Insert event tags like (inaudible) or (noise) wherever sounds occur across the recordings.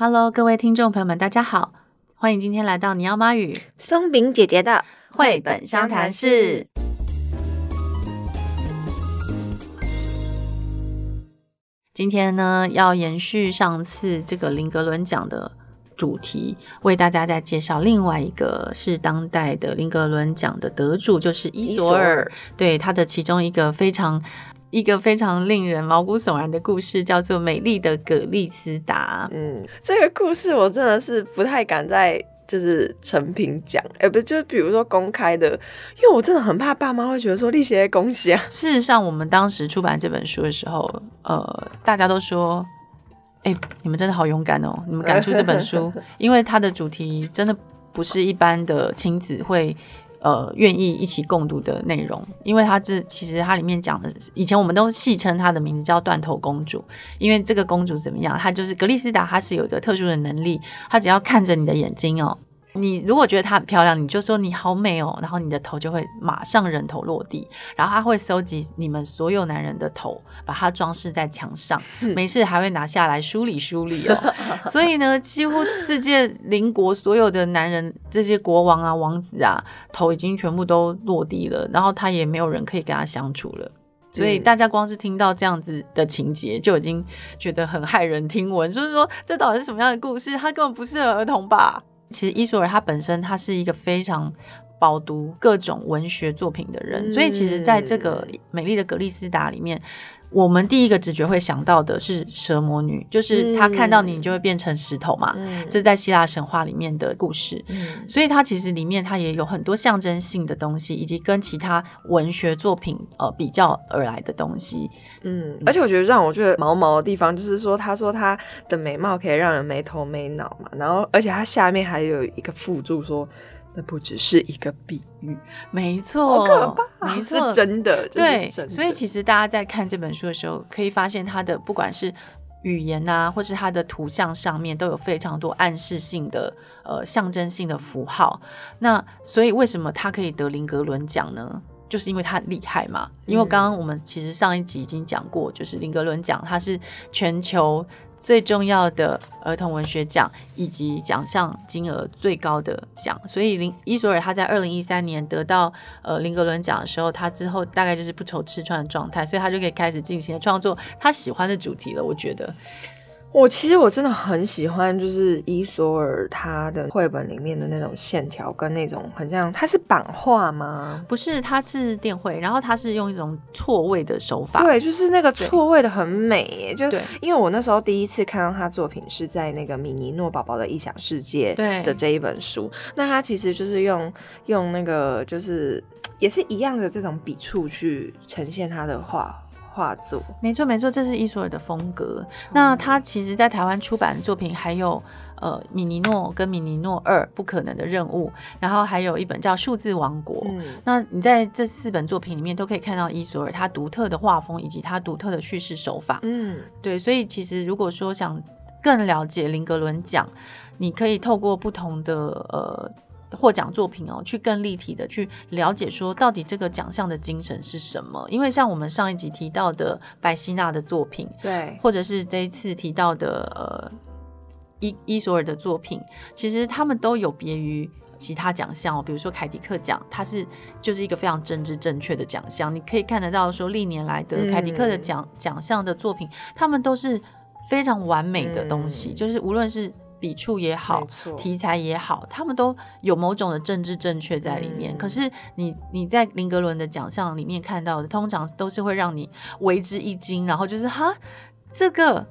Hello，各位听众朋友们，大家好，欢迎今天来到尼奥妈语松饼姐姐的绘本相谈室。今天呢，要延续上次这个林格伦奖的主题，为大家再介绍另外一个是当代的林格伦奖的得主，就是伊索尔。对，他的其中一个非常。一个非常令人毛骨悚然的故事，叫做《美丽的葛丽斯达》。嗯，这个故事我真的是不太敢在就是成品讲，哎、欸，不是，就比如说公开的，因为我真的很怕爸妈会觉得说你写的恭喜啊。事实上，我们当时出版这本书的时候，呃，大家都说，哎、欸，你们真的好勇敢哦，你们敢出这本书，(laughs) 因为它的主题真的不是一般的亲子会。呃，愿意一起共读的内容，因为它这其实它里面讲的，以前我们都戏称它的名字叫断头公主，因为这个公主怎么样，她就是格丽斯达，她是有一个特殊的能力，她只要看着你的眼睛哦。你如果觉得她很漂亮，你就说你好美哦，然后你的头就会马上人头落地，然后她会收集你们所有男人的头，把它装饰在墙上，(laughs) 没事还会拿下来梳理梳理哦。(laughs) 所以呢，几乎世界邻国所有的男人，这些国王啊、王子啊，头已经全部都落地了，然后他也没有人可以跟他相处了。所以大家光是听到这样子的情节，就已经觉得很骇人听闻，就是说这到底是什么样的故事？他根本不适合儿童吧？其实伊索尔他本身他是一个非常饱读各种文学作品的人，嗯、所以其实在这个美丽的格丽斯达里面。我们第一个直觉会想到的是蛇魔女，就是她看到你，你就会变成石头嘛。嗯、这是在希腊神话里面的故事，嗯、所以它其实里面它也有很多象征性的东西，以及跟其他文学作品呃比较而来的东西。嗯，而且我觉得让我觉得毛毛的地方，就是说他说她的美貌可以让人没头没脑嘛，然后而且他下面还有一个附注说。那不只是一个比喻，没错，好可怕，没错，是真的，对，所以其实大家在看这本书的时候，可以发现它的不管是语言啊，或是它的图像上面，都有非常多暗示性的呃象征性的符号。那所以为什么它可以得林格伦奖呢？就是因为它很厉害嘛。因为刚刚我们其实上一集已经讲过，就是林格伦奖它是全球。最重要的儿童文学奖以及奖项金额最高的奖，所以林伊索尔他在二零一三年得到呃林格伦奖的时候，他之后大概就是不愁吃穿的状态，所以他就可以开始进行创作他喜欢的主题了。我觉得。我其实我真的很喜欢，就是伊索尔他的绘本里面的那种线条跟那种很像，它是版画吗？不是，它是电绘，然后它是用一种错位的手法。对，就是那个错位的很美耶。就因为我那时候第一次看到他作品是在那个米尼诺宝宝的异想世界的这一本书，那他其实就是用用那个就是也是一样的这种笔触去呈现他的画。画作没错没错，这是伊索尔的风格。那他其实，在台湾出版的作品还有呃米尼诺跟米尼诺二不可能的任务，然后还有一本叫数字王国。嗯、那你在这四本作品里面都可以看到伊索尔他独特的画风以及他独特的叙事手法。嗯，对，所以其实如果说想更了解林格伦奖，你可以透过不同的呃。获奖作品哦，去更立体的去了解说，到底这个奖项的精神是什么？因为像我们上一集提到的白希娜的作品，对，或者是这一次提到的呃伊伊索尔的作品，其实他们都有别于其他奖项哦。比如说凯迪克奖，它是就是一个非常政治正确的奖项，你可以看得到说历年来的凯迪克的奖奖项的作品，他们都是非常完美的东西，嗯、就是无论是。笔触也好，题材也好，他们都有某种的政治正确在里面。嗯、可是你你在林格伦的奖项里面看到的，通常都是会让你为之一惊，然后就是哈，这个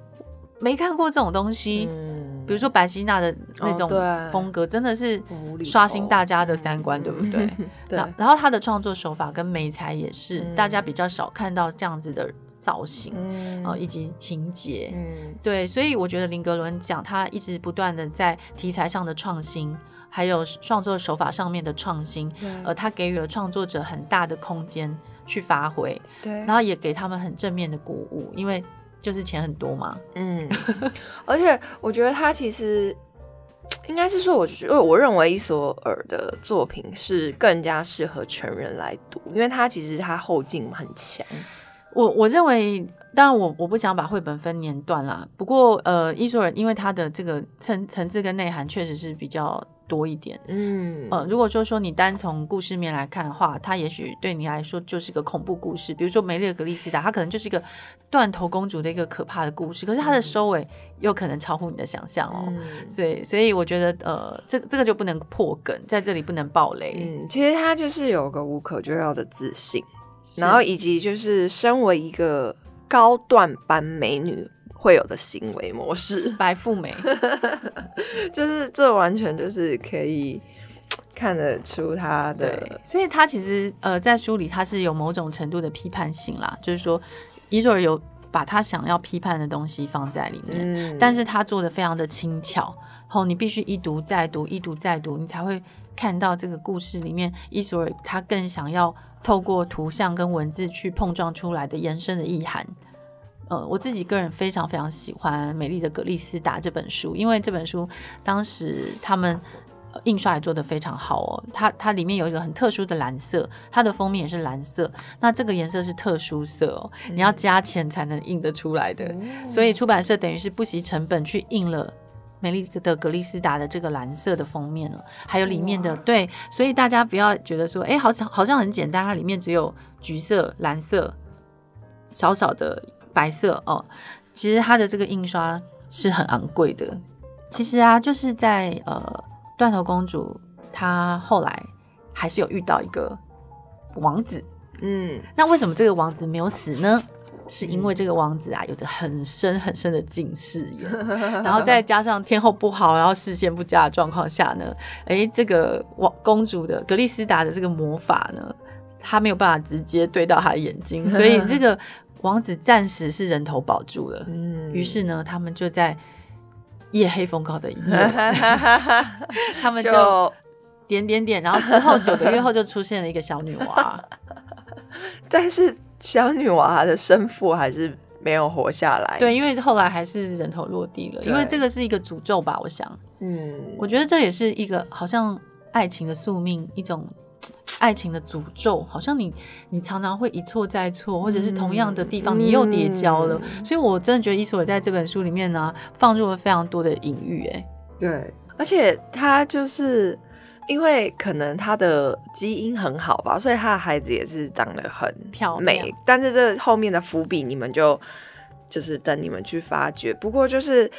没看过这种东西。嗯、比如说白希娜的那种风格，真的是刷新大家的三观，对不对？(laughs) 对。然后他的创作手法跟美才也是，嗯、大家比较少看到这样子的。造型，嗯、呃，以及情节，嗯，对，所以我觉得林格伦奖他一直不断的在题材上的创新，还有创作手法上面的创新，对。呃，他给予了创作者很大的空间去发挥，对，然后也给他们很正面的鼓舞，因为就是钱很多嘛，嗯，而且我觉得他其实应该是说，我觉得我认为伊索尔的作品是更加适合成人来读，因为他其实他后劲很强。我我认为当然我我不想把绘本分年段啦。不过呃，艺术人因为他的这个层层次跟内涵确实是比较多一点。嗯呃，如果说说你单从故事面来看的话，它也许对你来说就是个恐怖故事。比如说《梅丽格丽斯达》，它可能就是一个断头公主的一个可怕的故事，可是它的收尾又可能超乎你的想象哦。嗯、所以所以我觉得呃，这这个就不能破梗，在这里不能爆雷。嗯，其实它就是有个无可救药的自信，然后以及就是身为一个。高段班美女会有的行为模式，白富美，(laughs) 就是这完全就是可以看得出她的。对，所以她其实呃，在书里她是有某种程度的批判性啦，就是说伊索尔有把他想要批判的东西放在里面，嗯、但是他做的非常的轻巧，后你必须一读再读，一读再读，你才会看到这个故事里面伊索尔他更想要。透过图像跟文字去碰撞出来的延伸的意涵，呃，我自己个人非常非常喜欢《美丽的格丽斯达》这本书，因为这本书当时他们印刷也做得非常好哦。它它里面有一个很特殊的蓝色，它的封面也是蓝色。那这个颜色是特殊色哦，你要加钱才能印得出来的，所以出版社等于是不惜成本去印了。美丽的格丽斯达的这个蓝色的封面了，还有里面的对，所以大家不要觉得说，哎，好像好像很简单，它里面只有橘色、蓝色、少少的白色哦。其实它的这个印刷是很昂贵的。其实啊，就是在呃，断头公主她后来还是有遇到一个王子，嗯，那为什么这个王子没有死呢？是因为这个王子啊，有着很深很深的近视眼，(laughs) 然后再加上天候不好，然后视线不佳的状况下呢，哎，这个王公主的格丽斯达的这个魔法呢，她没有办法直接对到他的眼睛，所以这个 (laughs) 王子暂时是人头保住了。嗯，于是呢，他们就在夜黑风高的一夜，(laughs) 他们就点点点，然后之后九个月后就出现了一个小女娃，但是。小女娃的生父还是没有活下来。对，因为后来还是人头落地了。因为这个是一个诅咒吧，我想。嗯，我觉得这也是一个好像爱情的宿命，一种爱情的诅咒。好像你你常常会一错再错，或者是同样的地方你又跌跤了。嗯、所以我真的觉得伊索尔在这本书里面呢，放入了非常多的隐喻。哎，对，而且他就是。因为可能他的基因很好吧，所以他的孩子也是长得很漂美。但是这后面的伏笔，你们就就是等你们去发掘。不过就是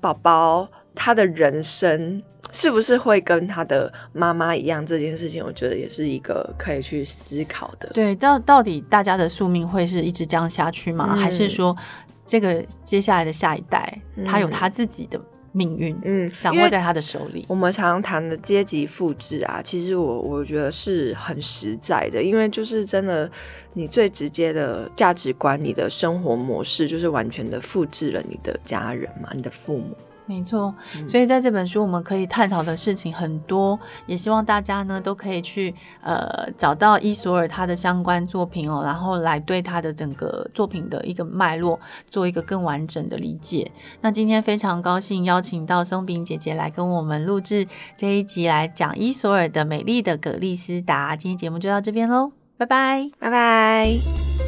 宝宝他的人生是不是会跟他的妈妈一样，这件事情，我觉得也是一个可以去思考的。对，到到底大家的宿命会是一直这样下去吗？嗯、还是说这个接下来的下一代，他有他自己的？命运，嗯，掌握在他的手里。我们常常谈的阶级复制啊，其实我我觉得是很实在的，因为就是真的，你最直接的价值观，你的生活模式，就是完全的复制了你的家人嘛，你的父母。没错，所以在这本书我们可以探讨的事情很多，也希望大家呢都可以去呃找到伊索尔他的相关作品哦，然后来对他的整个作品的一个脉络做一个更完整的理解。那今天非常高兴邀请到松饼姐姐来跟我们录制这一集来讲伊索尔的美丽的葛丽斯达。今天节目就到这边喽，拜拜，拜拜。